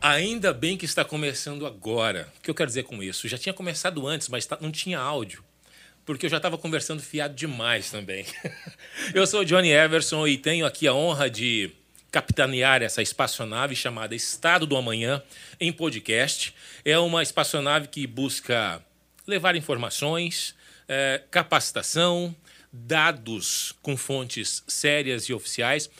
Ainda bem que está começando agora. O que eu quero dizer com isso? Já tinha começado antes, mas tá, não tinha áudio. Porque eu já estava conversando fiado demais também. eu sou o Johnny Everson e tenho aqui a honra de capitanear essa espaçonave chamada Estado do Amanhã em podcast. É uma espaçonave que busca levar informações, é, capacitação, dados com fontes sérias e oficiais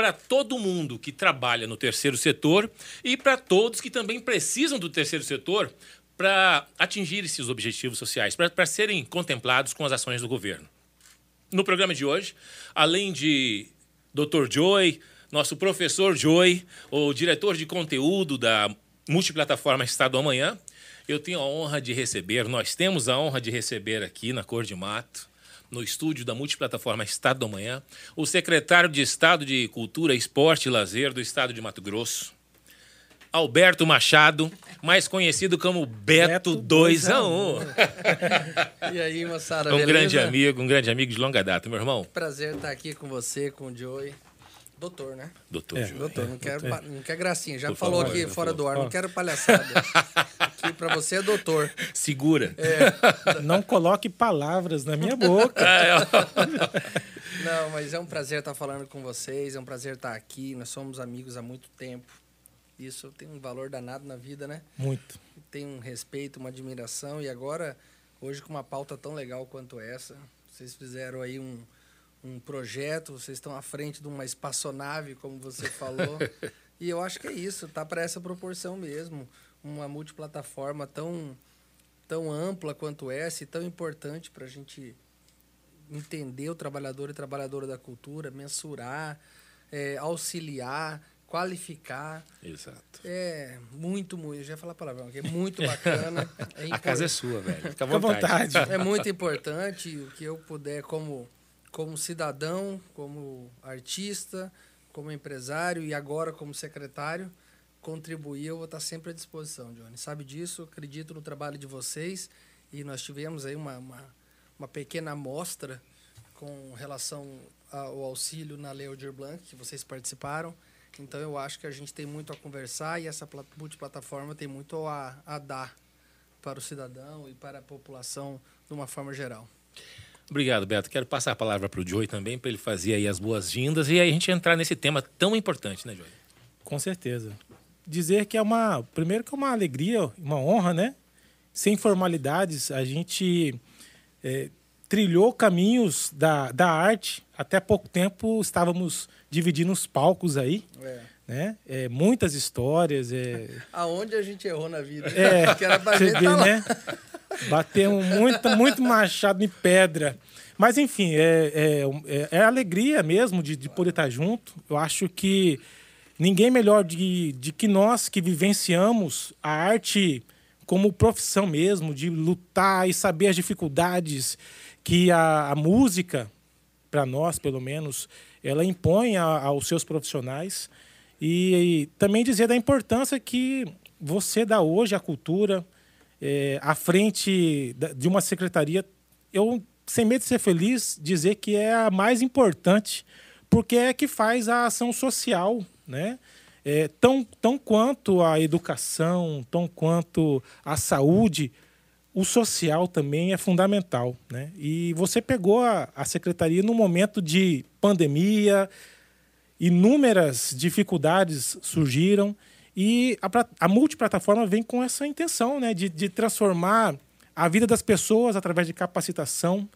para todo mundo que trabalha no terceiro setor e para todos que também precisam do terceiro setor para atingir esses objetivos sociais, para serem contemplados com as ações do governo. No programa de hoje, além de Dr. Joy, nosso professor Joy, o diretor de conteúdo da multiplataforma Estado Amanhã, eu tenho a honra de receber, nós temos a honra de receber aqui na Cor de Mato, no estúdio da multiplataforma Estado da Manhã, o secretário de Estado de Cultura, Esporte e Lazer do Estado de Mato Grosso, Alberto Machado, mais conhecido como Beto, 2 a 1. e aí, moçada, Um beleza? grande amigo, um grande amigo de longa data, meu irmão. Prazer estar aqui com você, com o Joey. Doutor, né? Doutor É, Joy. Doutor, não quero, pa- não quero gracinha. Já Por falou favor, aqui por fora do ar, não quero palhaçada. aqui pra você é doutor. Segura. Não coloque palavras na minha boca. Não, mas é um prazer estar falando com vocês, é um prazer estar aqui. Nós somos amigos há muito tempo. Isso tem um valor danado na vida, né? Muito. Tem um respeito, uma admiração. E agora, hoje, com uma pauta tão legal quanto essa, vocês fizeram aí um, um projeto, vocês estão à frente de uma espaçonave, como você falou. e eu acho que é isso, tá para essa proporção mesmo. Uma multiplataforma tão, tão ampla quanto essa e tão importante para a gente entender o trabalhador e trabalhadora da cultura, mensurar, eh, auxiliar, qualificar. Exato. É muito, muito. Eu já ia falar palavrão aqui. É muito bacana. É A casa é sua, velho. Fica à Fica à vontade. vontade. é muito importante o que eu puder, como, como cidadão, como artista, como empresário e agora como secretário, contribuir. Eu vou estar sempre à disposição, Johnny. Sabe disso? Acredito no trabalho de vocês e nós tivemos aí uma, uma, uma pequena amostra com relação ao auxílio na Lei Aldir Blanc, que vocês participaram. Então eu acho que a gente tem muito a conversar e essa pla- multiplataforma tem muito a, a dar para o cidadão e para a população de uma forma geral. Obrigado, Beto. Quero passar a palavra para o Joey também, para ele fazer aí as boas-vindas e aí a gente entrar nesse tema tão importante, né, Joey? Com certeza. Dizer que é uma. Primeiro que é uma alegria, uma honra, né? Sem formalidades, a gente é, trilhou caminhos da, da arte. Até pouco tempo estávamos dividindo os palcos aí, É. né? É, muitas histórias. É, Aonde a gente errou na vida? É, que era pra você gente vê, tá né? Batemos muito, muito machado em pedra. Mas, enfim, é, é, é, é alegria mesmo de, de poder estar junto. Eu acho que ninguém melhor de, de que nós que vivenciamos a arte como profissão mesmo, de lutar e saber as dificuldades que a, a música, para nós pelo menos, ela impõe a- aos seus profissionais. E, também dizer da importância que você dá hoje à cultura, é, à frente de uma secretaria. Eu, sem medo de ser feliz, dizer que é a mais importante, porque é que faz a ação social, né? É, tão, tão quanto a educação, tão quanto a saúde, o social também é fundamental. Né? E você pegou a, a secretaria num momento de pandemia, inúmeras dificuldades surgiram e a, a multiplataforma vem com essa intenção né, de, de transformar a vida das pessoas através de capacitação.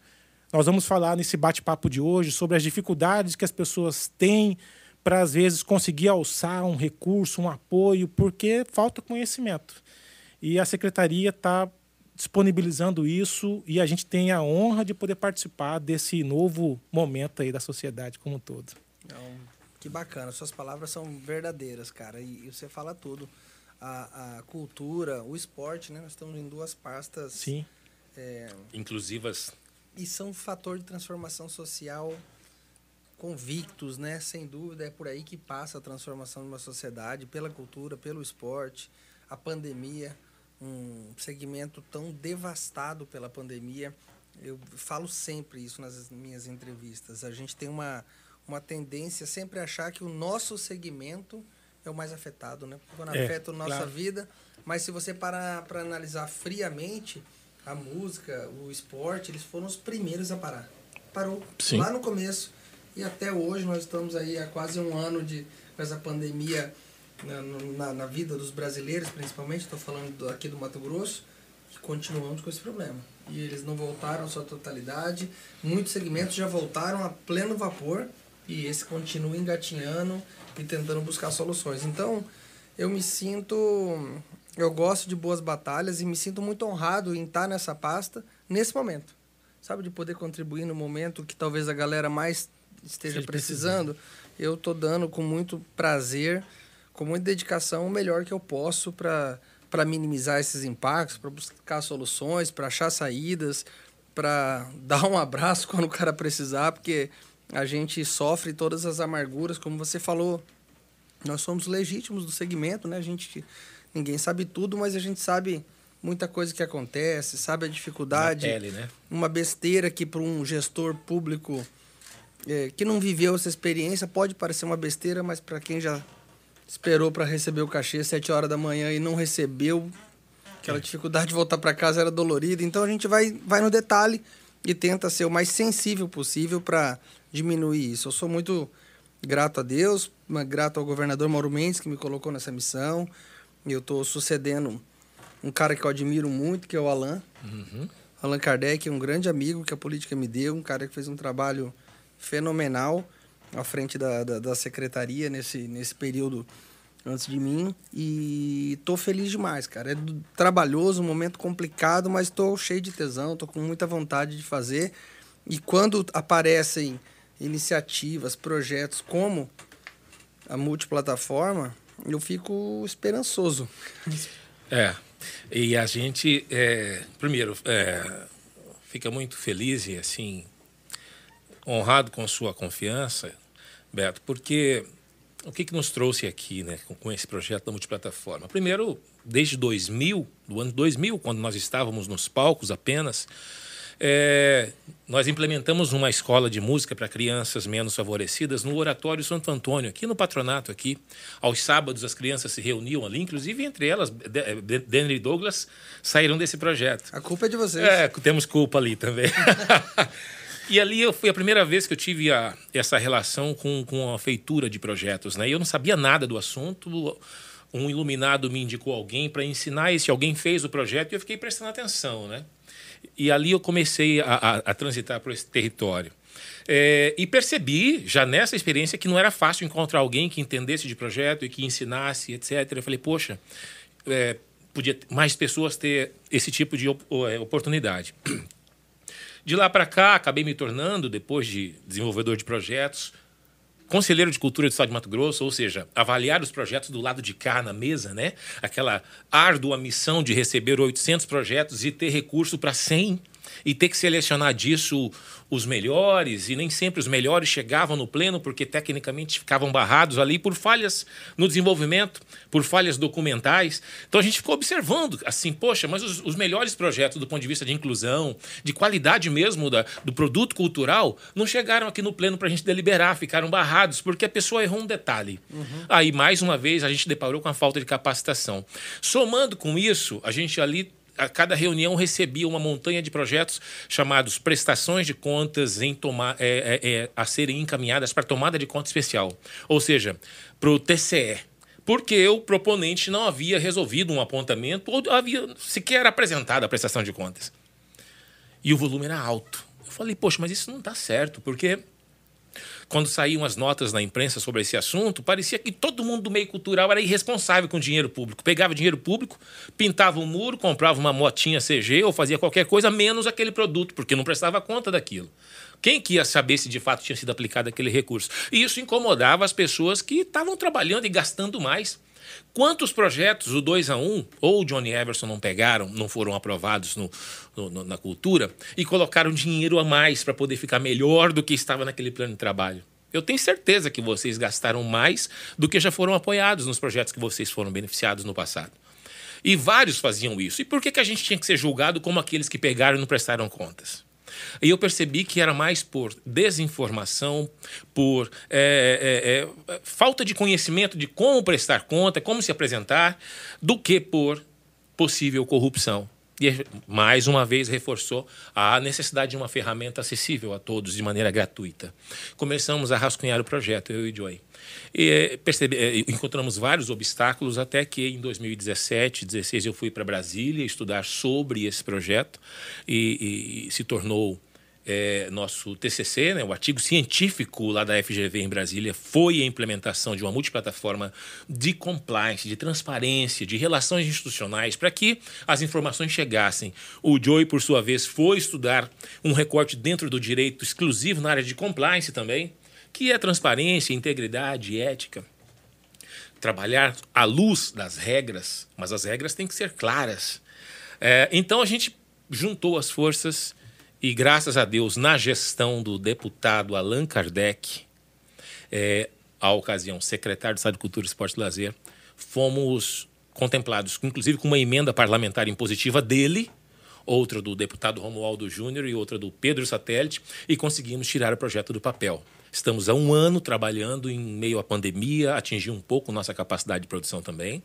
Nós vamos falar nesse bate-papo de hoje sobre as dificuldades que as pessoas têm para, às vezes, conseguir alçar um recurso, um apoio, porque falta conhecimento. E a secretaria está disponibilizando isso e a gente tem a honra de poder participar desse novo momento aí da sociedade como um todo. Então, que bacana. Suas palavras são verdadeiras, cara. E, e você fala tudo. A, a cultura, o esporte, né? Nós estamos em duas pastas. Sim. é, Inclusivas. e são um fator de transformação social convictos, né? Sem dúvida, é por aí que passa a transformação de uma sociedade, pela cultura, pelo esporte, a pandemia, um segmento tão devastado pela pandemia. Eu falo sempre isso nas minhas entrevistas. A gente tem uma, uma tendência sempre a achar que o nosso segmento é o mais afetado, né? Quando É, afeta a nossa claro. vida. Mas se você parar para analisar friamente, a música, o esporte, eles foram os primeiros a parar. Parou Sim. lá no começo. E até hoje nós estamos aí há quase um ano de com essa pandemia na, na, na vida dos brasileiros, principalmente. Estou falando do- aqui do Mato Grosso. E continuamos com esse problema. E eles não voltaram à sua totalidade. Muitos segmentos já voltaram a pleno vapor. E esse continua engatinhando e tentando buscar soluções. Então, eu me sinto. Eu gosto de boas batalhas e me sinto muito honrado em estar nessa pasta nesse momento. Sabe, de poder contribuir no momento que talvez a galera mais esteja precisando. Eu tô dando com muito prazer, com muita dedicação, o melhor que eu posso para para minimizar esses impactos, para buscar soluções, para achar saídas, para dar um abraço quando o cara precisar, porque a gente sofre todas as amarguras, como você falou. Nós somos legítimos do segmento, né? A gente ninguém sabe tudo, mas a gente sabe muita coisa que acontece, sabe a dificuldade pele, né? uma besteira que para um gestor público é, que não viveu essa experiência pode parecer uma besteira, mas para quem já esperou para receber o cachê às 7 horas da manhã e não recebeu, aquela dificuldade de voltar para casa era dolorida. Então a gente vai, vai no detalhe e tenta ser o mais sensível possível para diminuir isso. Eu sou muito grato a Deus, grato ao governador Mauro Mendes que me colocou nessa missão. Eu estou sucedendo um cara que eu admiro muito, que é o Alan. Allan Kardec é um grande amigo que a política me deu, um cara que fez um trabalho fenomenal à frente da, da, da secretaria nesse, nesse período antes de mim. E tô feliz demais, cara. É trabalhoso, um momento complicado, mas tô cheio de tesão, tô com muita vontade de fazer. E quando aparecem iniciativas, projetos como a multiplataforma, eu fico esperançoso. É. E a gente, é, primeiro, é, fica muito feliz e assim honrado com sua confiança, Beto, porque o que, que nos trouxe aqui, né, com, com esse projeto da multiplataforma? Primeiro, desde 2000, do ano 2000, quando nós estávamos nos palcos apenas, é, nós implementamos uma escola de música para crianças menos favorecidas no Oratório Santo Antônio, aqui no patronato aqui. Aos sábados as crianças se reuniam ali, inclusive entre elas, De- Denner e Douglas saíram desse projeto. A culpa é de vocês. É, temos culpa ali também. e ali eu, foi a primeira vez que eu tive a, essa relação com, com a feitura de projetos. Né? E eu não sabia nada do assunto. Um iluminado me indicou alguém para ensinar. Esse alguém fez o projeto e eu fiquei prestando atenção. Né? E ali eu comecei a, a, a transitar por esse território. É, e percebi, já nessa experiência, que não era fácil encontrar alguém que entendesse de projeto e que ensinasse, etc. Eu falei, poxa, é, podia mais pessoas ter esse tipo de é, oportunidade. De lá para cá, acabei me tornando, depois de desenvolvedor de projetos, conselheiro de cultura do Estado de Mato Grosso, ou seja, avaliar os projetos do lado de cá na mesa, né? Aquela árdua missão de receber 800 projetos e ter recurso para 100 e ter que selecionar disso os melhores e nem sempre os melhores chegavam no pleno porque tecnicamente ficavam barrados ali por falhas no desenvolvimento, por falhas documentais. Então a gente ficou observando assim, poxa, mas os, os melhores projetos do ponto de vista de inclusão, de qualidade mesmo da, do produto cultural, não chegaram aqui no pleno para a gente deliberar, ficaram barrados porque a pessoa errou um detalhe. Aí mais uma vez a gente deparou com a falta de capacitação. Somando com isso, a gente ali a cada reunião recebia uma montanha de projetos chamados prestações de contas em toma, é, é, é, a serem encaminhadas para tomada de conta especial, ou seja, para o TCE. Porque o proponente não havia resolvido um apontamento ou havia sequer apresentado a prestação de contas. E o volume era alto. Eu falei, poxa, mas isso não está certo, porque quando saíam as notas na imprensa sobre esse assunto, parecia que todo mundo do meio cultural era irresponsável com dinheiro público. Pegava dinheiro público, pintava um muro, comprava uma motinha CG ou fazia qualquer coisa, menos aquele produto, porque não prestava conta daquilo. Quem que ia saber se de fato tinha sido aplicado aquele recurso? E isso incomodava as pessoas que estavam trabalhando e gastando mais. Quantos projetos o 2 a 1 ou o Johnny Everson não pegaram, não foram aprovados no- no- na cultura e colocaram dinheiro a mais para poder ficar melhor do que estava naquele plano de trabalho? Eu tenho certeza que vocês gastaram mais do que já foram apoiados nos projetos que vocês foram beneficiados no passado. E vários faziam isso. E por que, que a gente tinha que ser julgado como aqueles que pegaram e não prestaram contas? E eu percebi que era mais por desinformação, por é, é, é, falta de conhecimento de como prestar conta, como se apresentar, do que por possível corrupção. E mais uma vez reforçou a necessidade de uma ferramenta acessível a todos de maneira gratuita. Começamos a rascunhar o projeto, eu e Joy. E eh, percebe, eh, encontramos vários obstáculos até que em 2017, 2016 eu fui para Brasília estudar sobre esse projeto e, e se tornou é, nosso TCC, né, o artigo científico lá da FGV em Brasília, foi a implementação de uma multiplataforma de compliance, de transparência, de relações institucionais, para que as informações chegassem. O Joey, por sua vez, foi estudar um recorte dentro do direito exclusivo na área de compliance também, que é transparência, integridade ética. Trabalhar à luz das regras, mas as regras têm que ser claras. É, então a gente juntou as forças e graças a Deus, na gestão do deputado Allan Kardec, é, à ocasião, secretário de Estado de Cultura, Esporte e Lazer, fomos contemplados, inclusive com uma emenda parlamentar impositiva dele, outra do deputado Romualdo Júnior e outra do Pedro Satélite, e conseguimos tirar o projeto do papel. Estamos há um ano trabalhando em meio à pandemia, atingir um pouco nossa capacidade de produção também,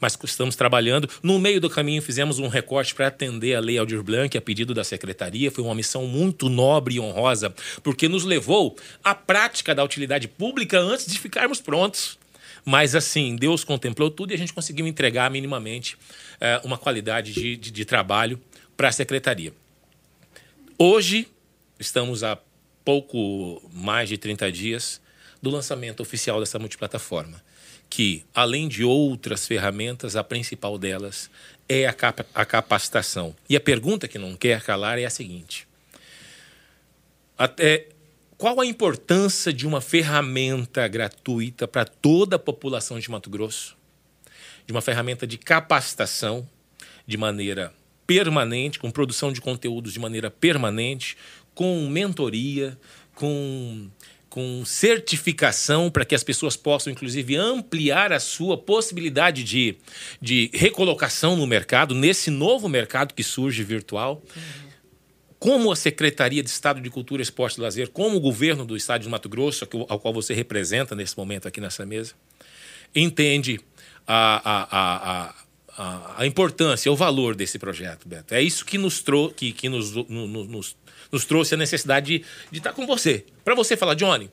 mas estamos trabalhando. No meio do caminho, fizemos um recorte para atender a Lei Aldir Blanc, a pedido da Secretaria. Foi uma missão muito nobre e honrosa, porque nos levou à prática da utilidade pública antes de ficarmos prontos. Mas assim, Deus contemplou tudo e a gente conseguiu entregar minimamente é, uma qualidade de, de, de trabalho para a Secretaria. Hoje, estamos a pouco mais de 30 dias do lançamento oficial dessa multiplataforma, que, além de outras ferramentas, a principal delas é a, capa a capacitação. E a pergunta que não quer calar é a seguinte: até qual a importância de uma ferramenta gratuita para toda a população de Mato Grosso? De uma ferramenta de capacitação de maneira permanente, com produção de conteúdos de maneira permanente, com mentoria, com, com certificação para que as pessoas possam, inclusive, ampliar a sua possibilidade de, de recolocação no mercado, nesse novo mercado que surge virtual. Uhum. Como a Secretaria de Estado de Cultura, Esporte e Lazer, como o governo do Estado de Mato Grosso, ao qual você representa nesse momento aqui nessa mesa, entende a, a, a, a, a importância, o valor desse projeto, Beto. É isso que nos, trou que, que nos, no, nos nos trouxe a necessidade de, estar com você. Para você falar, Johnny,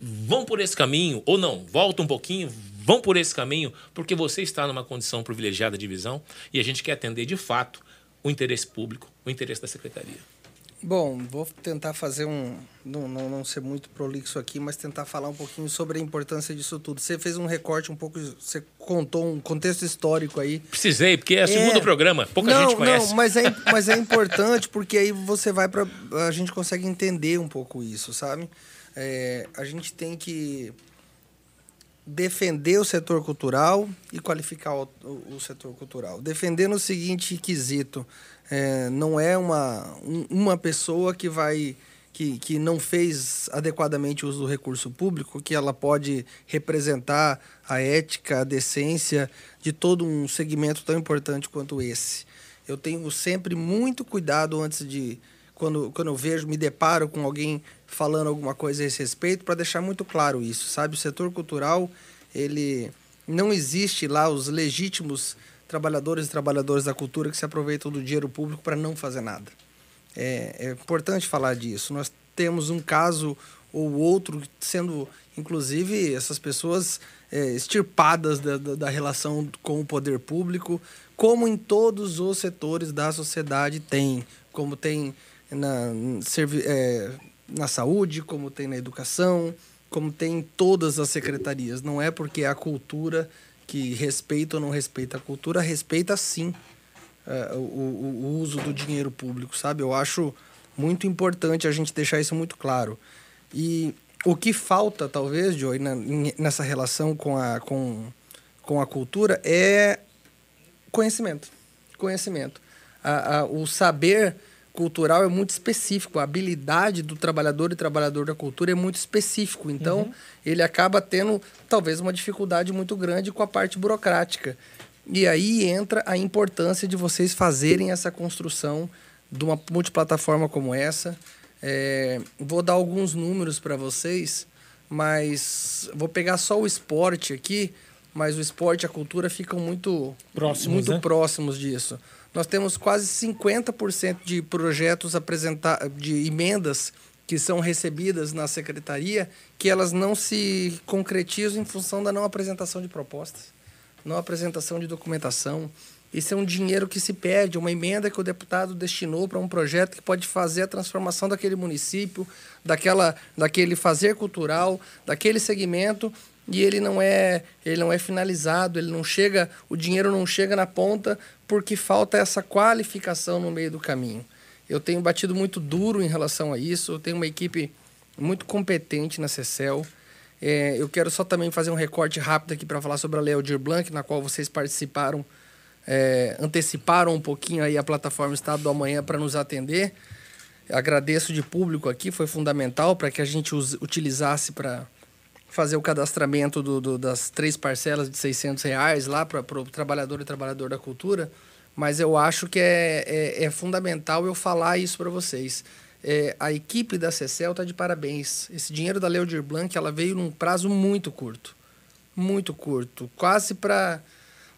vão por esse caminho, ou não, volta um pouquinho, vão por esse caminho, porque você está numa condição privilegiada de visão e a gente quer atender de fato o interesse público, o interesse da secretaria. Bom, vou tentar fazer um. Não, não, não, ser muito prolixo aqui, mas tentar falar um pouquinho sobre a importância disso tudo. Você fez um recorte um pouco. Você contou um contexto histórico aí. Precisei, porque é o segundo é... programa. Pouca não, gente conhece. Não, mas é, mas é importante porque aí você vai para. A gente consegue entender um pouco isso, sabe? É, a gente tem que defender o setor cultural e qualificar o, o, o setor cultural. Defender no seguinte quesito é, não é uma, um, uma pessoa que vai que, que não fez adequadamente uso do recurso público, que ela pode representar a ética, a decência de todo um segmento tão importante quanto esse. Eu tenho sempre muito cuidado antes de, quando, quando eu vejo, me deparo com alguém falando alguma coisa a esse respeito, para deixar muito claro isso, sabe? O setor cultural, ele não existe lá os legítimos trabalhadores e trabalhadoras da cultura que se aproveitam do dinheiro público para não fazer nada. É, é, importante falar disso. Nós temos um caso ou outro sendo, inclusive, essas pessoas é, extirpadas da, da, da, relação com o poder público, como em todos os setores da sociedade tem, como tem na, é, na saúde, como tem na educação, como tem em todas as secretarias. Não é porque a cultura que respeita ou não respeita a cultura, respeita sim é, o, o, uso do dinheiro público, sabe? Eu acho muito importante a gente deixar isso muito claro. E o que falta, talvez, Joey, nessa relação com a, com, com a cultura é conhecimento. Conhecimento. A, a, o saber cultural é muito específico. A habilidade do trabalhador e trabalhador da cultura é muito específico. Então, uhum. ele acaba tendo talvez uma dificuldade muito grande com a parte burocrática. E aí entra a importância de vocês fazerem essa construção de uma multiplataforma como essa. É, vou dar alguns números para vocês, mas vou pegar só o esporte aqui, mas o esporte e a cultura ficam muito Próximos, muito né? próximos disso. Nós temos quase 50% de projetos apresentar de emendas que são recebidas na secretaria que elas não se concretizam em função da não apresentação de propostas, não apresentação de documentação. Isso é um dinheiro que se perde, uma emenda que o deputado destinou para um projeto que pode fazer a transformação daquele município, daquela, daquele fazer cultural, daquele segmento, e ele não é, ele não é finalizado, ele não chega, o dinheiro não chega na ponta porque falta essa qualificação no meio do caminho. Eu tenho batido muito duro em relação a isso, eu tenho uma equipe muito competente na CECEL. É, eu quero só também fazer um recorte rápido aqui para falar sobre a Lei Aldir Blanc, na qual vocês participaram é, anteciparam um pouquinho aí a plataforma Estado do Amanhã para nos atender. Agradeço de público aqui, foi fundamental para que a gente utilizasse para fazer o cadastramento do, do, das três parcelas de 600 reais lá para o trabalhador e trabalhador da cultura. Mas eu acho que é, é, é fundamental eu falar isso para vocês. É, a equipe da CECEL está de parabéns. Esse dinheiro da Lei Aldir Blanc ela veio num prazo muito curto. Muito curto. Quase para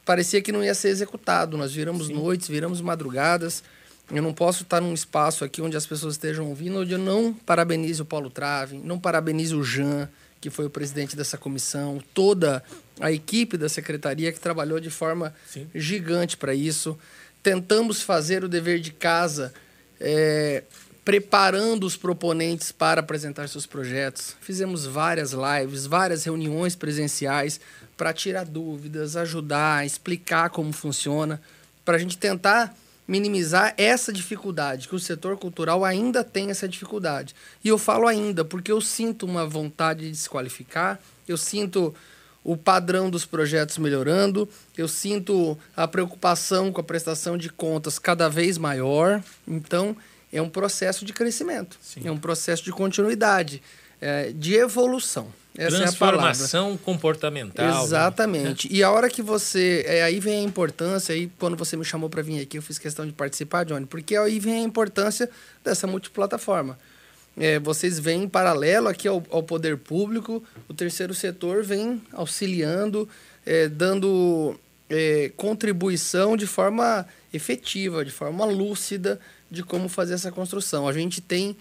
parecia que não ia ser executado. Nós viramos Sim. noites, viramos madrugadas. Eu não posso estar num espaço aqui onde as pessoas estejam ouvindo, onde eu não parabenize o Paulo Trave, não parabenize o Jean, que foi o presidente dessa comissão, toda a equipe da secretaria que trabalhou de forma Sim. gigante para isso. Tentamos fazer o dever de casa, é, preparando os proponentes para apresentar seus projetos. Fizemos várias lives, várias reuniões presenciais para tirar dúvidas, ajudar, explicar como funciona, para a gente tentar minimizar essa dificuldade, que o setor cultural ainda tem essa dificuldade. E eu falo ainda porque eu sinto uma vontade de se qualificar, eu sinto o padrão dos projetos melhorando, eu sinto a preocupação com a prestação de contas cada vez maior. Então, é um processo de crescimento, Sim. é um processo de continuidade, é, de evolução. Essa Transformação é comportamental. Né? Exatamente. Né? E a hora que você. É, aí vem a importância, aí quando você me chamou para vir aqui, eu fiz questão de participar, Johnny, porque aí vem a importância dessa multiplataforma. É, vocês vêm em paralelo aqui ao, ao, poder público, o terceiro setor vem auxiliando, é, dando é, contribuição de forma efetiva, de forma lúcida de como fazer essa construção. A gente tem.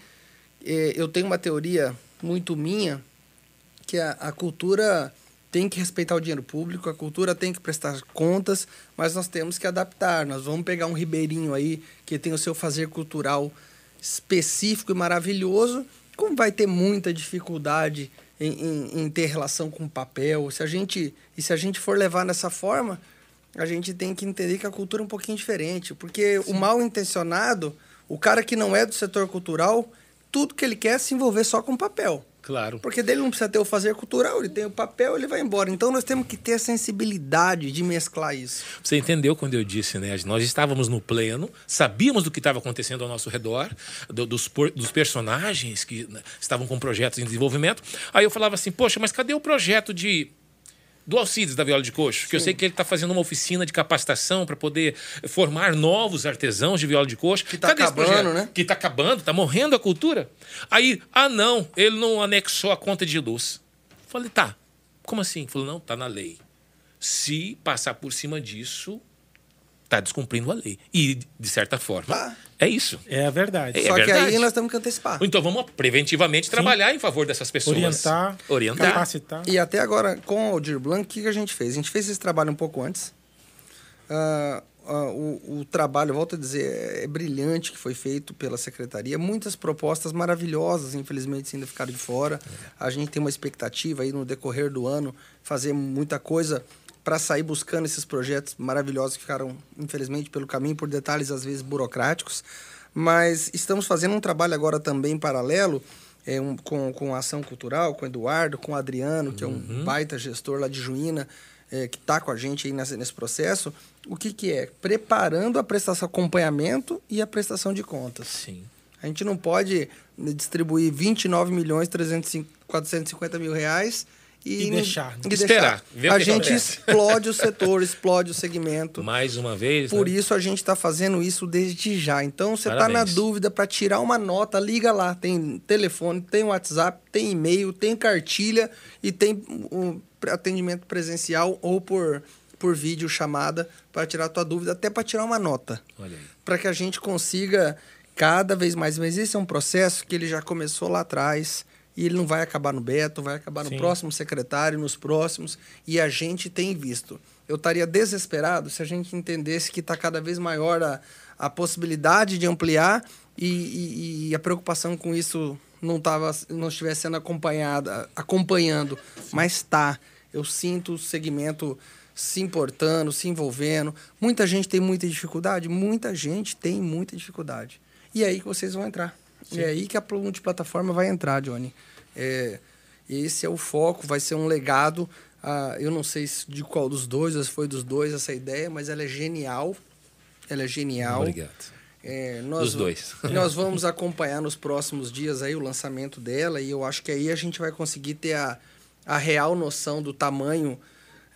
É, eu tenho uma teoria muito minha que a, a cultura tem que respeitar o dinheiro público, a cultura tem que prestar contas, mas nós temos que adaptar. Nós vamos pegar um ribeirinho aí que tem o seu fazer cultural específico e maravilhoso, como vai ter muita dificuldade em, em, em, ter relação com papel. Se a gente, e se a gente for levar dessa forma, a gente tem que entender que a cultura é um pouquinho diferente, porque Sim. o mal intencionado, o cara que não é do setor cultural, tudo que ele quer é se envolver só com papel. Claro. Porque dele não precisa ter o fazer cultural, ele tem o papel, ele vai embora. Então nós temos que ter a sensibilidade de mesclar isso. Você entendeu quando eu disse, né? Nós estávamos no pleno, sabíamos do que estava acontecendo ao nosso redor, do, dos, dos personagens que né, estavam com projetos em desenvolvimento. Aí eu falava assim, poxa, mas cadê o projeto de do Alcides da Viola de Coxo, que Sim. eu sei que ele está fazendo uma oficina de capacitação para poder formar novos artesãos de viola de coxo. Que está acabando, né? Que está acabando, está morrendo a cultura. Aí, ah não, ele não anexou a conta de luz. Falei, tá, como assim? Falou, não, tá na lei. Se passar por cima disso, está descumprindo a lei. E, de certa forma, ah. é isso. É a verdade. É, Só é que aí nós temos que antecipar. Então vamos preventivamente Sim. trabalhar em favor dessas pessoas. Orientar, orientar. capacitar. E até agora, com o Aldir Blanc, o que a gente fez? A gente fez esse trabalho um pouco antes. Uh, uh, o, o, trabalho, volto a dizer, é brilhante que foi feito pela secretaria. Muitas propostas maravilhosas, infelizmente, ainda ficaram de fora. É. A gente tem uma expectativa aí no decorrer do ano fazer muita coisa para sair buscando esses projetos maravilhosos que ficaram, infelizmente, pelo caminho, por detalhes às vezes burocráticos. Mas estamos fazendo um trabalho agora também paralelo é, um, com, com a ação cultural, com o Eduardo, com o Adriano, que uhum. é um uhum. baita gestor lá de Juína, é, que está com a gente aí nesse, nesse processo. O que, que é? Preparando a prestação acompanhamento e a prestação de contas. Sim. A gente não pode distribuir 29 milhões 450 mil reais E não- deixar, né? e Esperar, ver o A que gente acontece. explode o setor, explode o segmento. Mais uma vez. Por né? isso a gente está fazendo isso desde já. Então você está na dúvida para tirar uma nota, liga lá. Tem telefone, tem WhatsApp, tem e-mail, tem cartilha e tem um atendimento presencial ou por, por vídeo chamada para tirar a tua dúvida, até para tirar uma nota. Olha aí. Para que a gente consiga cada vez mais. Mas esse é um processo que ele já começou lá atrás. E ele não vai acabar no Beto, vai acabar no Sim. próximo secretário, nos próximos. E a gente tem visto. Eu estaria desesperado se a gente entendesse que está cada vez maior a, a possibilidade de ampliar e, e- e a preocupação com isso não, tava, não estivesse sendo acompanhada, acompanhando. Mas está. Eu sinto o segmento se importando, se envolvendo. Muita gente tem muita dificuldade? Muita gente tem muita dificuldade. E é aí que vocês vão entrar. E é aí que a multiplataforma vai entrar, Johnny. É, esse é o foco, vai ser um legado. ah, eu não sei se de qual dos dois, se foi dos dois essa ideia, mas ela é genial. Ela é genial. Obrigado. É, nós, Dos dois. nós vamos acompanhar nos próximos dias aí o lançamento dela e eu acho que aí a gente vai conseguir ter a, a real noção do tamanho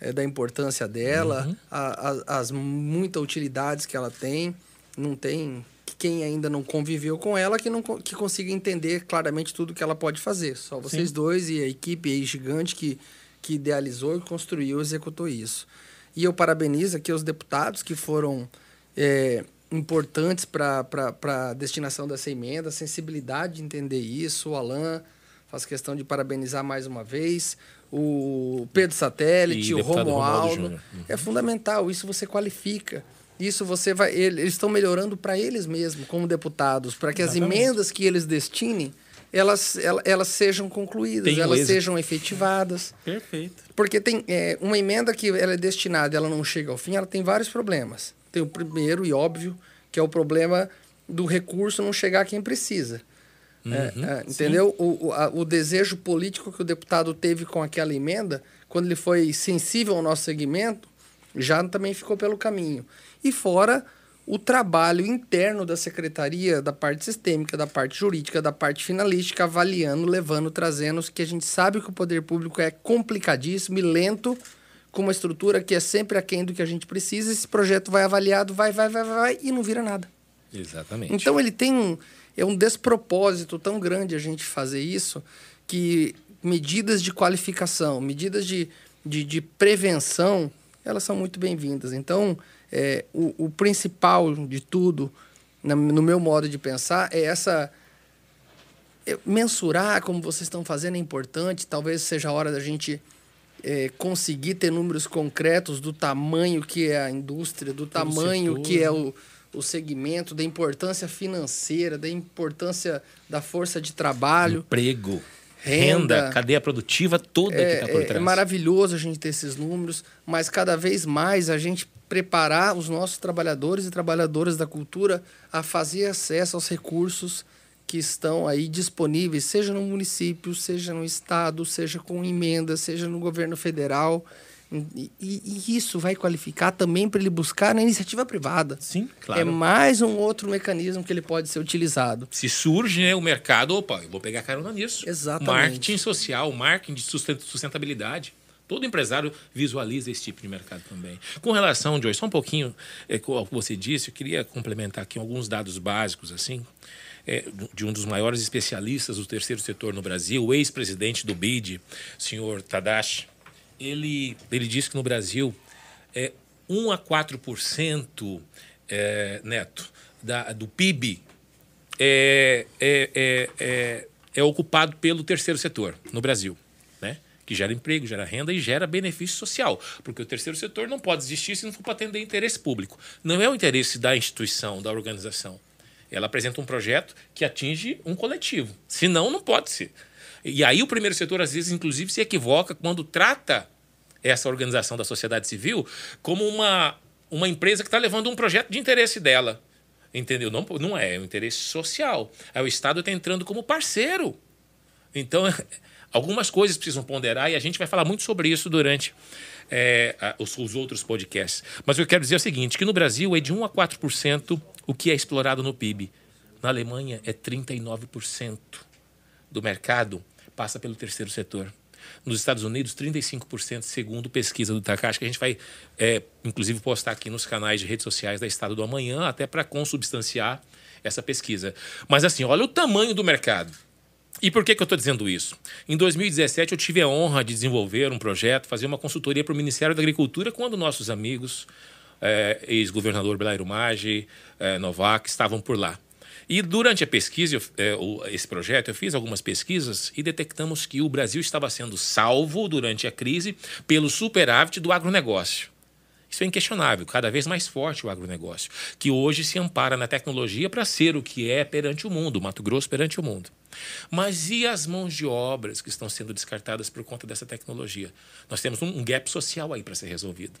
é, da importância dela, Uhum. a- a- as muitas utilidades que ela tem. Não tem quem ainda não conviveu com ela que não que consiga entender claramente tudo que ela pode fazer. Só vocês Sim. dois e a equipe aí gigante que, que idealizou, construiu, e executou isso. E eu parabenizo aqui os deputados que foram é, importantes para a destinação dessa emenda, a sensibilidade de entender isso. O Alan faz questão de parabenizar mais uma vez. O Pedro Satélite, E o Romualdo Romualdo. Júnior. É fundamental, isso você qualifica. Isso você vai. ele- Eles estão melhorando para eles mesmos, como deputados, para que as Exatamente. emendas que eles destinem elas, elas, elas sejam concluídas, Tenham elas êxito. sejam efetivadas. Perfeito. Porque tem é, uma emenda que ela é destinada, ela não chega ao fim, ela tem vários problemas. Tem o primeiro e óbvio, que é o problema do recurso não chegar a quem precisa. É, Uhum, é, entendeu? O, o, a- o desejo político que o deputado teve com aquela emenda, quando ele foi sensível ao nosso segmento, já também ficou pelo caminho. E fora o trabalho interno da secretaria, da parte sistêmica, da parte jurídica, da parte finalística, avaliando, levando, trazendo, que a gente sabe que o poder público é complicadíssimo e lento, com uma estrutura que é sempre aquém do que a gente precisa. Esse projeto vai avaliado, vai, vai, vai, vai, vai e não vira nada. Exatamente. Então ele tem um, é um despropósito tão grande a gente fazer isso que medidas de qualificação, medidas de, de, de prevenção, elas são muito bem-vindas. Então, é, o, o principal de tudo, na- no meu modo de pensar, é essa. é, mensurar como vocês estão fazendo é importante. Talvez seja a hora da gente é, conseguir ter números concretos do tamanho que é a indústria, do tamanho setor, que é né? o, o segmento, da importância financeira, da importância da força de trabalho. Emprego, Renda. renda, cadeia produtiva toda que está por É, é, trás. é maravilhoso a gente ter esses números, mas cada vez mais a gente preparar os nossos trabalhadores e trabalhadoras da cultura a fazer acesso aos recursos que estão aí disponíveis, seja no município, seja no estado, seja com emenda, seja no governo federal. E, e- isso vai qualificar também para ele buscar na iniciativa privada. Sim. Claro. É mais um outro mecanismo que ele pode ser utilizado. Se surge né, o mercado, opa, eu vou pegar carona nisso. Exatamente. Marketing social, marketing de susten- sustentabilidade. Todo empresário visualiza esse tipo de mercado também. Com relação, Joyce, só um pouquinho é, com o que você disse, eu queria complementar aqui alguns dados básicos, assim, é, de um dos maiores especialistas do terceiro setor no Brasil, o ex-presidente do BID, senhor Tadashi. Ele, ele disse que no Brasil é 1 a 4% é, neto da, do PIB é, é, é, é, é ocupado pelo terceiro setor no Brasil, né? que gera emprego, gera renda e gera benefício social. Porque o terceiro setor não pode existir se não for para atender interesse público. Não é o interesse da instituição, da organização. Ela apresenta um projeto que atinge um coletivo. Senão, não pode ser. E aí o primeiro setor, às vezes, inclusive, se equivoca quando trata essa organização da sociedade civil como uma, uma empresa que está levando um projeto de interesse dela. Entendeu? Não, não é, é um interesse social. Aí o Estado está entrando como parceiro. Então, algumas coisas precisam ponderar e a gente vai falar muito sobre isso durante é, os, os outros podcasts. Mas eu quero dizer é o seguinte, que no Brasil é de 1 a 4% o que é explorado no PIB. Na Alemanha é 39% do mercado passa pelo terceiro setor. Nos Estados Unidos, 35%, segundo pesquisa do Takashi, que a gente vai, é, inclusive, postar aqui nos canais de redes sociais da Estado do Amanhã, até para consubstanciar essa pesquisa. Mas, assim, olha o tamanho do mercado. E por que, que eu estou dizendo isso? Em 2017, eu tive a honra de desenvolver um projeto, fazer uma consultoria para o Ministério da Agricultura, quando nossos amigos, é, ex-governador Belairo Maggi, é, Novak, estavam por lá. E durante a pesquisa, eu, é, esse projeto, eu fiz algumas pesquisas e detectamos que o Brasil estava sendo salvo durante a crise pelo superávit do agronegócio. Isso é inquestionável, cada vez mais forte o agronegócio, que hoje se ampara na tecnologia para ser o que é perante o mundo, o Mato Grosso perante o mundo. Mas e as mãos de obras que estão sendo descartadas por conta dessa tecnologia? Nós temos um gap social aí para ser resolvido.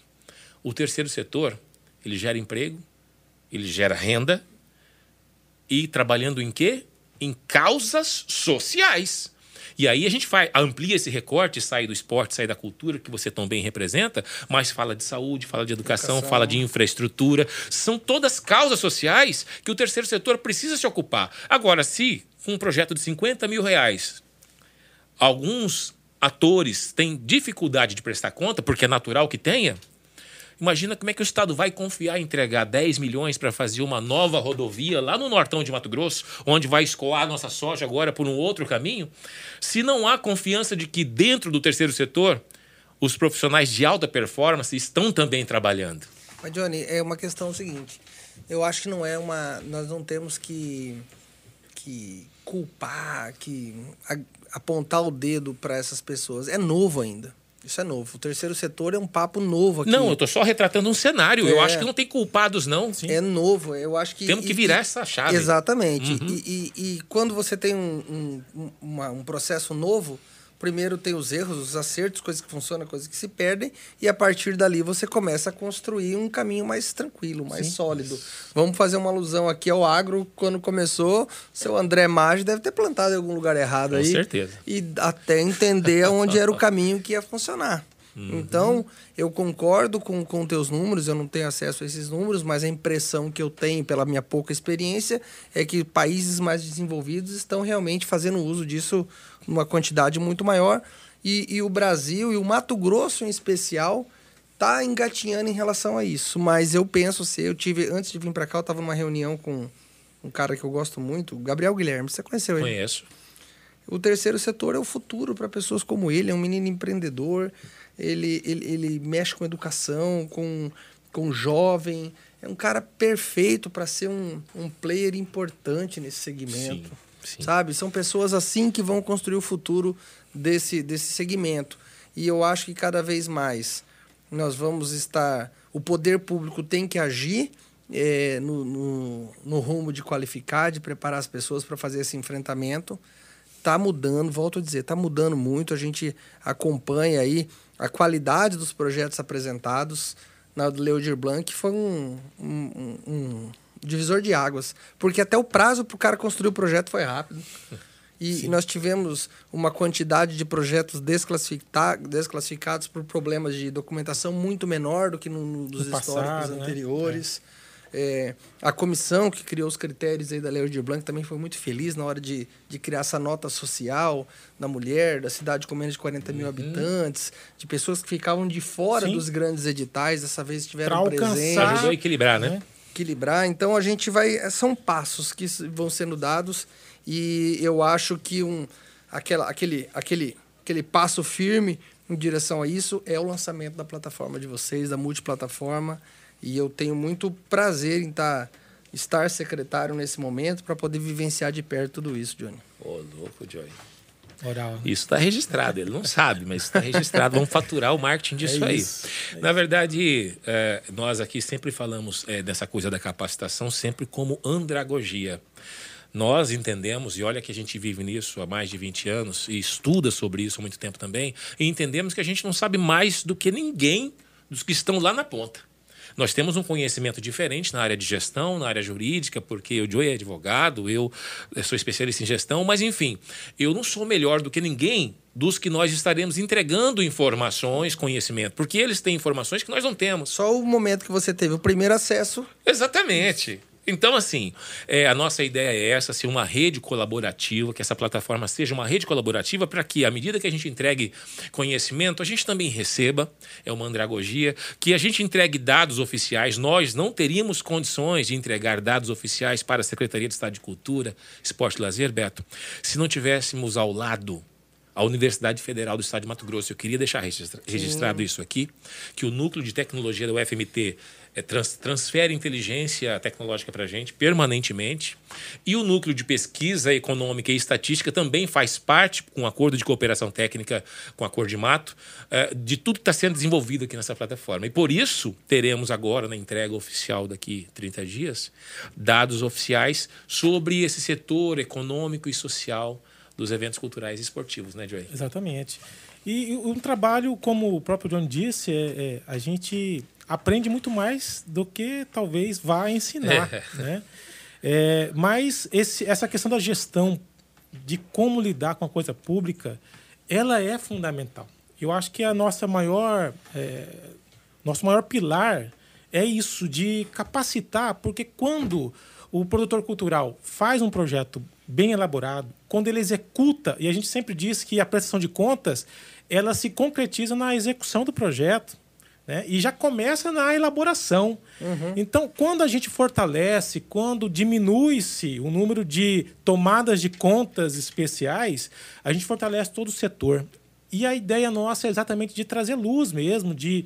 O terceiro setor, ele gera emprego, ele gera renda e trabalhando em quê? Em causas sociais. E aí a gente faz, amplia esse recorte, sai do esporte, sai da cultura, que você tão bem representa, mas fala de saúde, fala de educação, educação. fala de infraestrutura. São todas causas sociais que o terceiro setor precisa se ocupar. Agora, se com um projeto de 50 mil reais, alguns atores têm dificuldade de prestar conta, porque é natural que tenha, Imagina como é que o Estado vai confiar em entregar 10 milhões para fazer uma nova rodovia lá no nortão de Mato Grosso, onde vai escoar nossa soja agora por um outro caminho, se não há confiança de que dentro do terceiro setor os profissionais de alta performance estão também trabalhando. Mas, Johnny, é uma questão seguinte. Eu acho que não é uma. Nós não temos que, que culpar, que apontar o dedo para essas pessoas. É novo ainda. Isso é novo. O terceiro setor é um papo novo aqui. Não, eu estou só retratando um cenário. É, eu acho que não tem culpados, não. Sim. É novo. Eu acho que. Temos que virar e, essa chave. Exatamente. Uhum. E, e, e, quando você tem um, um, uma, um processo novo, primeiro tem os erros, os acertos, coisas que funcionam, coisas que se perdem, e a partir dali você começa a construir um caminho mais tranquilo, mais Sim. sólido. Vamos fazer uma alusão aqui ao agro, quando começou, seu André Maggi deve ter plantado em algum lugar errado Com aí. Com certeza. E até entender onde era o caminho que ia funcionar. Uhum. Então, eu concordo com, com teus números, eu não tenho acesso a esses números, mas a impressão que eu tenho pela minha pouca experiência é que países mais desenvolvidos estão realmente fazendo uso disso numa quantidade muito maior. E, e o Brasil e o Mato Grosso em especial tá engatinhando em relação a isso. Mas eu penso se eu tive antes de vir para cá, eu estava numa reunião com um cara que eu gosto muito, Gabriel Guilherme. Você conheceu ele? Conheço. O terceiro setor é o futuro para pessoas como ele, é um menino empreendedor ele, ele, ele mexe com educação, com, com jovem. É um cara perfeito para ser um, um player importante nesse segmento. Sim, sim. Sabe? São pessoas assim que vão construir o futuro desse, desse segmento. E eu acho que cada vez mais nós vamos estar. O poder público tem que agir é, no, no, no rumo de qualificar, de preparar as pessoas para fazer esse enfrentamento. Está mudando, volto a dizer, está mudando muito. A gente acompanha aí a qualidade dos projetos apresentados na Leodir Blanc foi um, um, um, divisor de águas. Porque até o prazo para o cara construir o projeto foi rápido. E nós tivemos uma quantidade de projetos desclassificados por problemas de documentação muito menor do que no, nos no históricos passado, né? anteriores. Né? É. É, a comissão que criou os critérios aí da Lei de Blanc também foi muito feliz na hora de, de criar essa nota social da mulher, da cidade com menos de 40 mil uhum. habitantes, de pessoas que ficavam de fora Sim. dos grandes editais, dessa vez estiveram presentes. Ajudou a equilibrar, né? Equilibrar. Então a gente vai. São passos que vão sendo dados e eu acho que um, aquela, aquele, aquele, aquele passo firme em direção a isso é o lançamento da plataforma de vocês, da multiplataforma. E eu tenho muito prazer em tá, estar secretário nesse momento para poder vivenciar de perto tudo isso, Johnny. Ô, oh, louco, Johnny. Oral. Isso está registrado, ele não sabe, mas está registrado. Vamos faturar o marketing disso é aí. É Na verdade, é, nós aqui sempre falamos é, dessa coisa da capacitação sempre como andragogia. Nós entendemos, e olha que a gente vive nisso há mais de 20 anos e estuda sobre isso há muito tempo também, e entendemos que a gente não sabe mais do que ninguém dos que estão lá na ponta. Nós temos um conhecimento diferente na área de gestão, na área jurídica, porque o Joey é advogado, eu sou especialista em gestão, mas enfim, eu não sou melhor do que ninguém dos que nós estaremos entregando informações, conhecimento, porque eles têm informações que nós não temos. Só o momento que você teve o primeiro acesso. Exatamente. Então, assim, é, a nossa ideia é essa, ser uma rede colaborativa, que essa plataforma seja uma rede colaborativa para que, à medida que a gente entregue conhecimento, a gente também receba, é uma andragogia, que a gente entregue dados oficiais. Nós não teríamos condições de entregar dados oficiais para a Secretaria de Estado de Cultura, Esporte e Lazer, Beto, se não tivéssemos ao lado a Universidade Federal do Estado de Mato Grosso. Eu queria deixar registra registrado isso aqui, que o núcleo de tecnologia da UFMT é, trans, transfere inteligência tecnológica para a gente permanentemente. E o núcleo de pesquisa econômica e estatística também faz parte, com um acordo de cooperação técnica com a Cor de Mato, é, de tudo que está sendo desenvolvido aqui nessa plataforma. E por isso teremos agora, na entrega oficial daqui 30 dias, dados oficiais sobre esse setor econômico e social dos eventos culturais e esportivos, né, Joey? Exatamente. E um trabalho, como o próprio John disse, é, é, a gente aprende muito mais do que talvez vá ensinar, é. né? É, mas esse, essa questão da gestão, de como lidar com a coisa pública, ela é fundamental. Eu acho que a nossa maior, é, nosso maior pilar é isso de capacitar, porque quando o produtor cultural faz um projeto bem elaborado, quando ele executa, e a gente sempre diz que a prestação de contas, ela se concretiza na execução do projeto. Né? E já começa na elaboração. Uhum. Então, quando a gente fortalece, quando diminui-se o número de tomadas de contas especiais, a gente fortalece todo o setor. E a ideia nossa é exatamente de trazer luz mesmo, de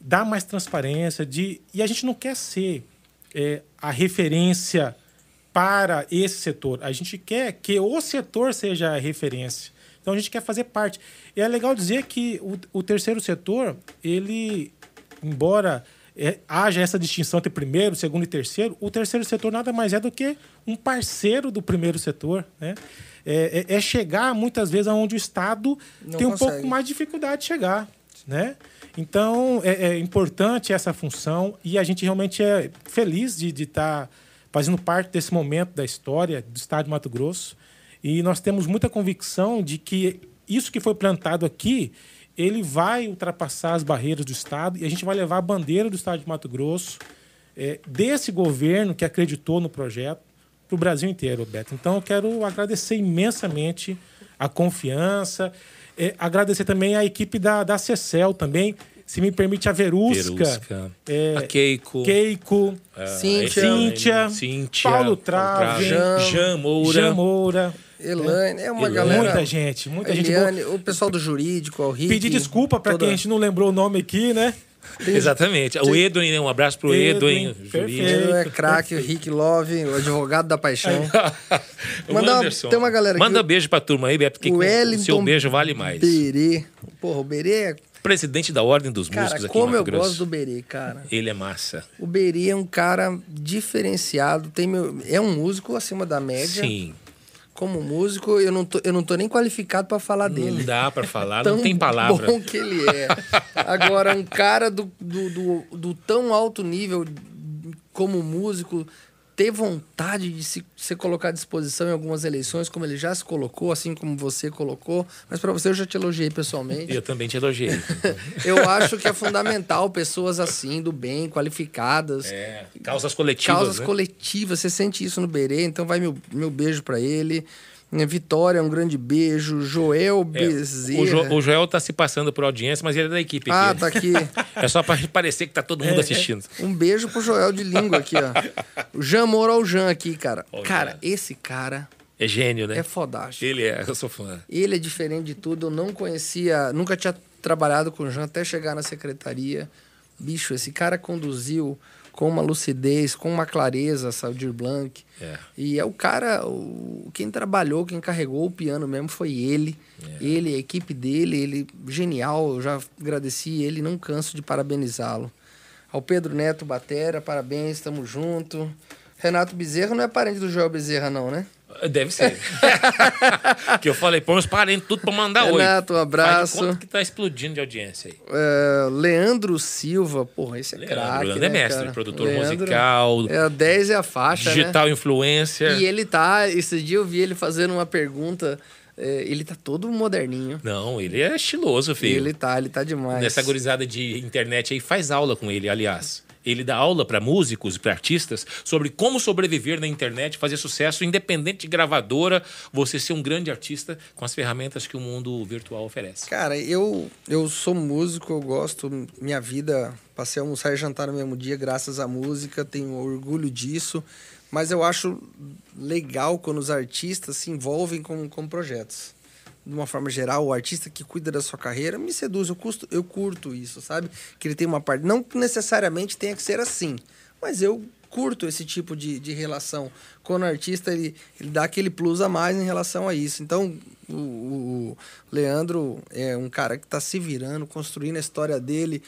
dar mais transparência, de e a gente não quer ser é, a referência para esse setor. A gente quer que o setor seja a referência. Então a gente quer fazer parte. E é legal dizer que o, o terceiro setor, ele, embora é, haja essa distinção entre primeiro, segundo e terceiro, o terceiro setor nada mais é do que um parceiro do primeiro setor. Né? É, é, é chegar muitas vezes aonde o Estado Não tem um consegue. pouco mais de dificuldade de chegar. Né? Então é, é, importante essa função e a gente realmente é feliz de estar. Tá fazendo parte desse momento da história do Estado de Mato Grosso. E nós temos muita convicção de que isso que foi plantado aqui, ele vai ultrapassar as barreiras do Estado e a gente vai levar a bandeira do Estado de Mato Grosso, é, desse governo que acreditou no projeto, para o Brasil inteiro, Beto. Então, eu quero agradecer imensamente a confiança, é, agradecer também a equipe da, da CECEL também, se me permite, a Verusca. Verusca. É, a Keiko. Keiko. É, Cíntia. Cíntia. Cíntia. Paulo Trave. Jean Moura. Jean Moura. Elaine, é uma Elaine. galera. Muita gente, muita Eliane, gente. O pessoal do jurídico, o Rick. Pedir desculpa para toda... quem a gente não lembrou o nome aqui, né? Tem... Exatamente. O Edwin, né? um abraço pro Edwin. Edwin jurídico. é craque, o Rick Love, o advogado da paixão. Manda Anderson, tem uma galera aqui. Manda beijo pra turma aí, Beto, porque o, o seu beijo vale mais. Berê. Porra, o Berê é presidente da Ordem dos cara, Músicos aqui como em Mato eu gosto do Berê, cara. Ele é massa. O Berê é um cara diferenciado, tem meu, é um músico acima da média. Sim. Como músico, eu não tô, eu não tô nem qualificado para falar dele. Não dá para falar, não tem palavra. bom que ele é. Agora, um cara do, do, do, do tão alto nível como músico, ter vontade de se, se colocar à disposição em algumas eleições, como ele já se colocou, assim como você colocou. Mas para você eu já te elogiei pessoalmente. Eu também te elogiei. eu acho que é fundamental pessoas assim, do bem, qualificadas. É, causas coletivas. Causas né? coletivas. Você sente isso no Berê, então vai meu, meu beijo para ele. Vitória, um grande beijo. Joel Bezerra. É, o, jo, o, Joel tá se passando por audiência, mas ele é da equipe ah, aqui. Ah, tá aqui. É só para parecer que tá todo mundo é, assistindo. Um beijo pro Joel de língua aqui, ó. O Jean Moro ao Jean aqui, cara. cara, esse cara. É gênio, né? É fodástico. Ele é, eu sou fã. Ele é diferente de tudo. Eu não conhecia, nunca tinha trabalhado com o Jean até chegar na secretaria. Bicho, esse cara conduziu com uma lucidez, com uma clareza, Saldir Blanc. É. E é o cara, o, quem trabalhou, quem carregou o piano mesmo foi ele. É. Ele, a equipe dele, ele genial. Eu já agradeci ele, não canso de parabenizá-lo. Ao Pedro Neto Batera, parabéns, estamos junto. Renato Bezerra não é parente do Joel Bezerra, não, né? Deve ser. que eu falei, põe os parentes tudo pra mandar oi. Renato, um abraço. Faz que tá explodindo de audiência aí. É, Leandro Silva, porra, esse é craque. Leandro né, é mestre, cara? produtor Leandro, musical. É, 10 é a faixa. Digital né? influencer. E ele tá. Esse dia eu vi ele fazendo uma pergunta. É, ele tá todo moderninho. Não, ele é estiloso, filho. Ele tá, ele tá demais. Nessa gurizada de internet aí, faz aula com ele, aliás. Ele dá aula para músicos e para artistas sobre como sobreviver na internet, fazer sucesso, independente de gravadora, você ser um grande artista com as ferramentas que o mundo virtual oferece. Cara, eu, eu sou músico, eu gosto, minha vida, passei a almoçar e jantar no mesmo dia graças à música, tenho orgulho disso, mas eu acho legal quando os artistas se envolvem com, com projetos de uma forma geral, o artista que cuida da sua carreira me seduz. Eu, custo, eu curto isso, sabe? Que ele tem uma parte. Não necessariamente tenha que ser assim, mas eu curto esse tipo de, de relação. Quando o artista ele, ele dá aquele plus a mais em relação a isso. Então, o, o Leandro é um cara que está se virando, construindo a história dele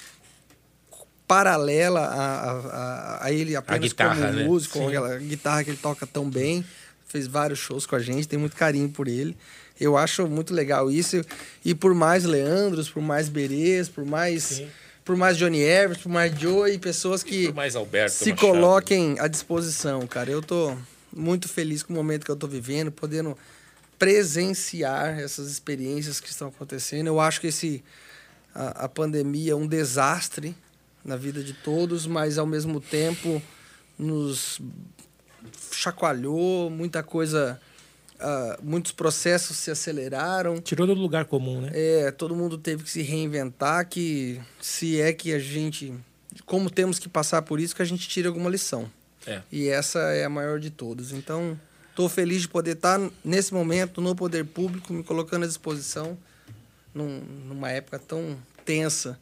paralela a, a, a ele apenas guitarra, como né? músico, com aquela guitarra que ele toca tão bem. Fez vários shows com a gente, tem muito carinho por ele. Eu acho muito legal isso. E por mais Leandros, por mais Berês, por mais. Sim. Por mais Johnny Evers, por mais Joey, pessoas que por mais Alberto se Machado. coloquem à disposição, cara. Eu tô muito feliz com o momento que eu tô vivendo, podendo presenciar essas experiências que estão acontecendo. Eu acho que esse a, a pandemia é um desastre na vida de todos, mas ao mesmo tempo nos chacoalhou, muita coisa Uh, muitos processos se aceleraram. Tirou do lugar comum, né? É, todo mundo teve que se reinventar, que se é que a gente... Como temos que passar por isso, que a gente tire alguma lição. É. E essa é a maior de todas. Então, estou feliz de poder estar nesse momento no poder público, me colocando à disposição num, numa época tão tensa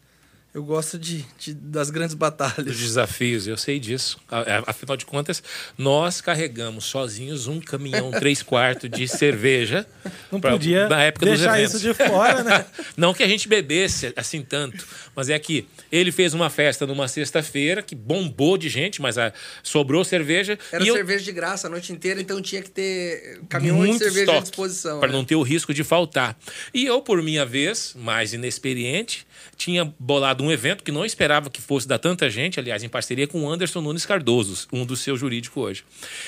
eu gosto de, de, das grandes batalhas. Dos desafios, eu sei disso. Afinal de contas, nós carregamos sozinhos um caminhão três quartos de cerveja. Não pra, podia na época deixar dos isso de fora, né? Não que a gente bebesse assim tanto, mas é que ele fez uma festa numa sexta-feira que bombou de gente, mas a, sobrou cerveja. Era cerveja eu... de graça a noite inteira, então tinha que ter caminhões de cerveja à disposição. Para né? não ter o risco de faltar. E eu, por minha vez, mais inexperiente, tinha bolado um evento que não esperava que fosse dar tanta gente, aliás, em parceria com o Anderson Nunes Cardoso, um do seu jurídico hoje.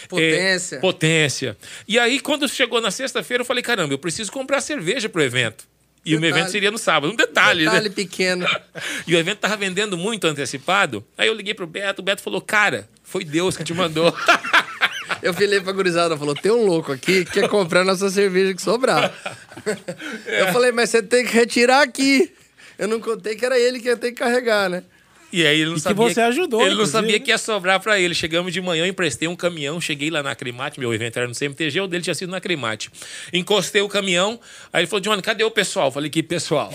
Potência. É, potência. E aí, quando chegou na sexta-feira, eu falei: caramba, eu preciso comprar cerveja pro evento. E detalhe. o meu evento seria no sábado. Um detalhe, detalhe né? pequeno. e o evento tava vendendo muito antecipado. Aí eu liguei pro Beto, o Beto falou: cara, foi Deus que te mandou. Eu filei pra gurizada, falou: tem um louco aqui que quer comprar nossa cerveja que sobrar. É. Eu falei, mas você tem que retirar aqui. Eu não contei que era ele que ia ter que carregar, né? E aí ele não e sabia. Que você ajudou. Ele não sabia que ia sobrar para ele. Chegamos de manhã, emprestei um caminhão, cheguei lá na Acrimate, meu evento era no CMTG, o dele tinha sido na Acrimate. Encostei o caminhão, aí ele falou: Johnny, cadê o pessoal? falei: que pessoal?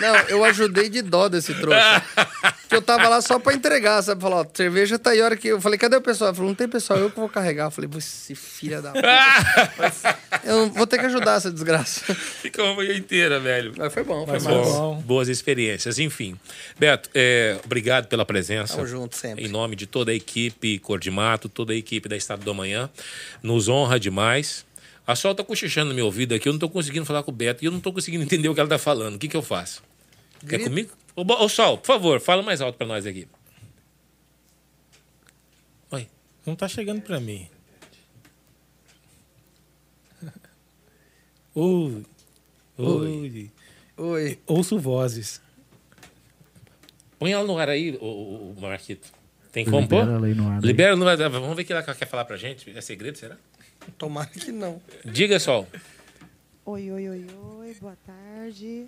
Não, eu ajudei de dó desse trouxa. que eu tava lá só para entregar, sabe? Falou: ó, cerveja tá aí, hora que. Eu falei: cadê o pessoal? Ele falou: não tem pessoal, eu que vou carregar. Eu falei: você filha da puta. eu vou ter que ajudar essa desgraça. Fica uma manhã inteira, velho. Mas foi bom, foi Mas bom. Boas experiências, enfim. Beto, é, obrigado pela presença. Tamo junto sempre. Em nome de toda a equipe Cor de Mato, toda a equipe da Estado do Amanhã. Nos honra demais. A Sol tá cochichando no meu ouvido aqui, eu não tô conseguindo falar com o Beto e eu não tô conseguindo entender o que ela tá falando. O que que eu faço? Grito. Quer comigo? Ô, ô Sol, por favor, fala mais alto para nós aqui. Oi. Não tá chegando para mim. Oi. Oi. Oi. Ouço vozes. Põe ela no ar aí, o, o Marquito. Tem como pôr? Libera ela aí no ar. Libera no ar. Vamos ver o que ela quer falar pra gente. É segredo, será? Tomara que não. Diga, Sol. Oi, oi, oi, oi. Boa tarde.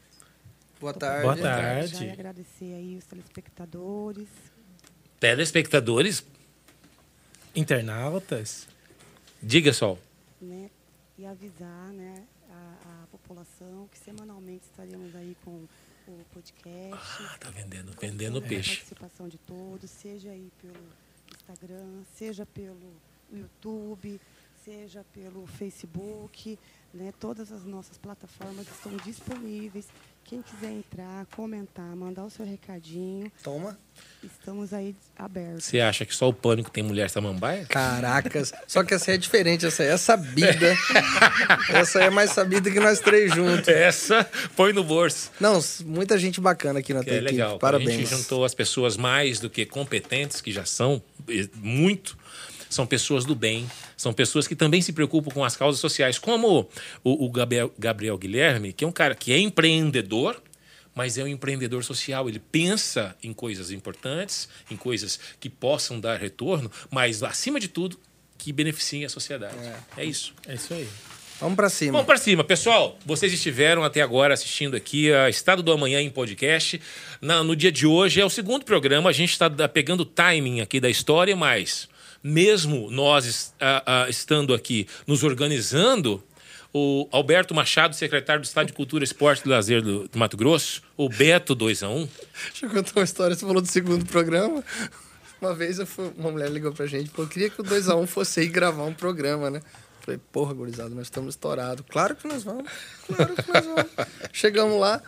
Boa tarde. Boa tarde. Já agradecer aí os telespectadores. Telespectadores? Internautas. Diga, Sol. Né? E avisar né, a, a população que semanalmente estaremos aí com o podcast. Ah, tá vendendo, vendendo a peixe. participação de todos, seja aí pelo Instagram, seja pelo YouTube, seja pelo Facebook, né? Todas as nossas plataformas estão disponíveis. Quem quiser entrar, comentar, mandar o seu recadinho. Toma. Estamos aí abertos. Você acha que só o pânico tem mulher samambaia? Caracas. Só que essa é diferente, essa aí é sabida. essa aí é mais sabida que nós três juntos. Essa põe no bolso. Não, muita gente bacana aqui na tua É equipe. legal. Parabéns. A gente juntou as pessoas mais do que competentes, que já são muito. São pessoas do bem, são pessoas que também se preocupam com as causas sociais, como o, o Gabriel, Gabriel Guilherme, que é um cara que é empreendedor, mas é um empreendedor social. Ele pensa em coisas importantes, em coisas que possam dar retorno, mas, acima de tudo, que beneficiem a sociedade. É, é isso. É isso aí. Vamos para cima. Vamos para cima, pessoal. Vocês estiveram até agora assistindo aqui a Estado do Amanhã em podcast. Na, no dia de hoje é o segundo programa. A gente está pegando o timing aqui da história, mas mesmo nós uh, uh, estando aqui nos organizando, o Alberto Machado, secretário do Estado de Cultura, Esporte e Lazer do, do Mato Grosso, o Beto 2 a 1 Deixa eu contar uma história. Você falou do segundo programa. Uma vez fui, uma mulher ligou pra gente falou: queria que o 2 a 1 fosse aí gravar um programa, né? Falei, porra, gurizada, nós estamos estourados. Claro que nós vamos. Claro que nós vamos. Chegamos lá.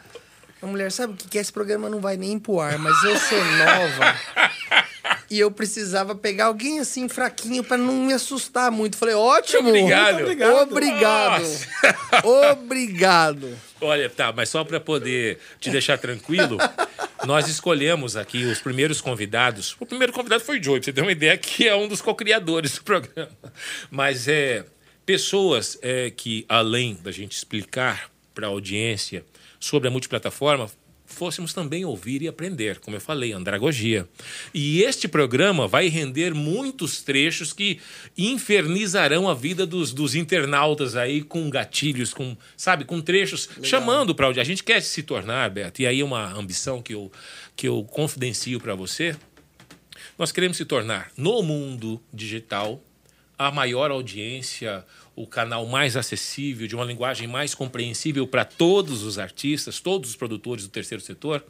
A mulher, sabe o que, que é? Esse programa não vai nem pro ar, mas eu sou nova. E eu precisava pegar alguém assim fraquinho para não me assustar muito. Falei, ótimo. Obrigado. Obrigado. Obrigado. Obrigado. Olha, tá, mas só para poder te deixar tranquilo, nós escolhemos aqui os primeiros convidados. O primeiro convidado foi o Joey, pra você ter uma ideia, que é um dos co-criadores do programa. Mas é pessoas é, que, além da gente explicar para a audiência sobre a multiplataforma, fôssemos também ouvir e aprender, como eu falei, andragogia. E este programa vai render muitos trechos que infernizarão a vida dos, dos internautas aí com gatilhos, com, sabe, com trechos Legal. chamando para onde a gente quer se tornar, Beto. E aí uma ambição que eu, que eu confidencio para você. Nós queremos se tornar no mundo digital a maior audiência, o canal mais acessível, de uma linguagem mais compreensível para todos os artistas, todos os produtores do terceiro setor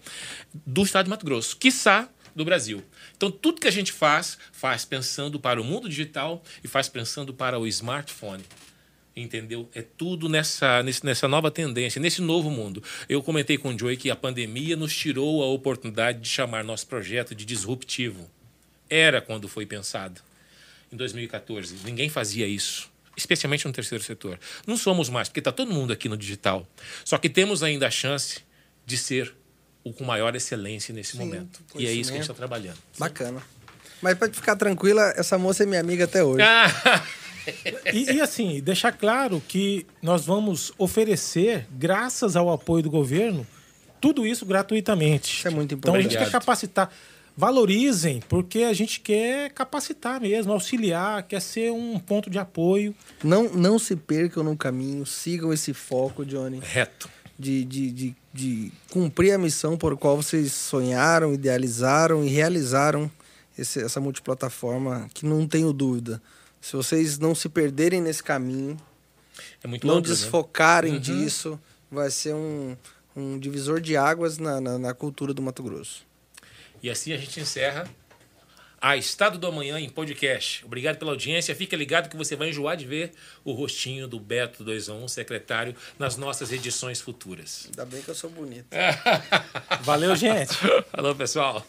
do estado de Mato Grosso, quiçá do Brasil. Então, tudo que a gente faz, faz pensando para o mundo digital e faz pensando para o smartphone. Entendeu? É tudo nessa, nessa nova tendência, nesse novo mundo. Eu comentei com o Joey que a pandemia nos tirou a oportunidade de chamar nosso projeto de disruptivo. Era quando foi pensado, em 2014. Ninguém fazia isso especialmente no terceiro setor. Não somos mais, porque está todo mundo aqui no digital. Só que temos ainda a chance de ser o com maior excelência nesse Sim, momento. E é isso que a gente está trabalhando. Bacana. Mas para ficar tranquila, essa moça é minha amiga até hoje. e, e, assim, deixar claro que nós vamos oferecer, graças ao apoio do governo, tudo isso gratuitamente. Isso é muito importante. Então a gente quer capacitar valorizem, porque a gente quer capacitar mesmo, auxiliar, quer ser um ponto de apoio. Não, não se percam no caminho, sigam esse foco, Johnny. Reto. De, de, de, de cumprir a missão por qual vocês sonharam, idealizaram e realizaram esse, essa multiplataforma, que não tenho dúvida. Se vocês não se perderem nesse caminho, é não né? desfocarem né? disso, vai ser um, um divisor de águas na, na, na cultura do Mato Grosso. E assim a gente encerra a Estado do Amanhã em podcast. Obrigado pela audiência. Fica ligado que você vai enjoar de ver o rostinho do Beto 211, secretário, nas nossas edições futuras. Ainda bem que eu sou bonito. Valeu, gente. Falou, pessoal.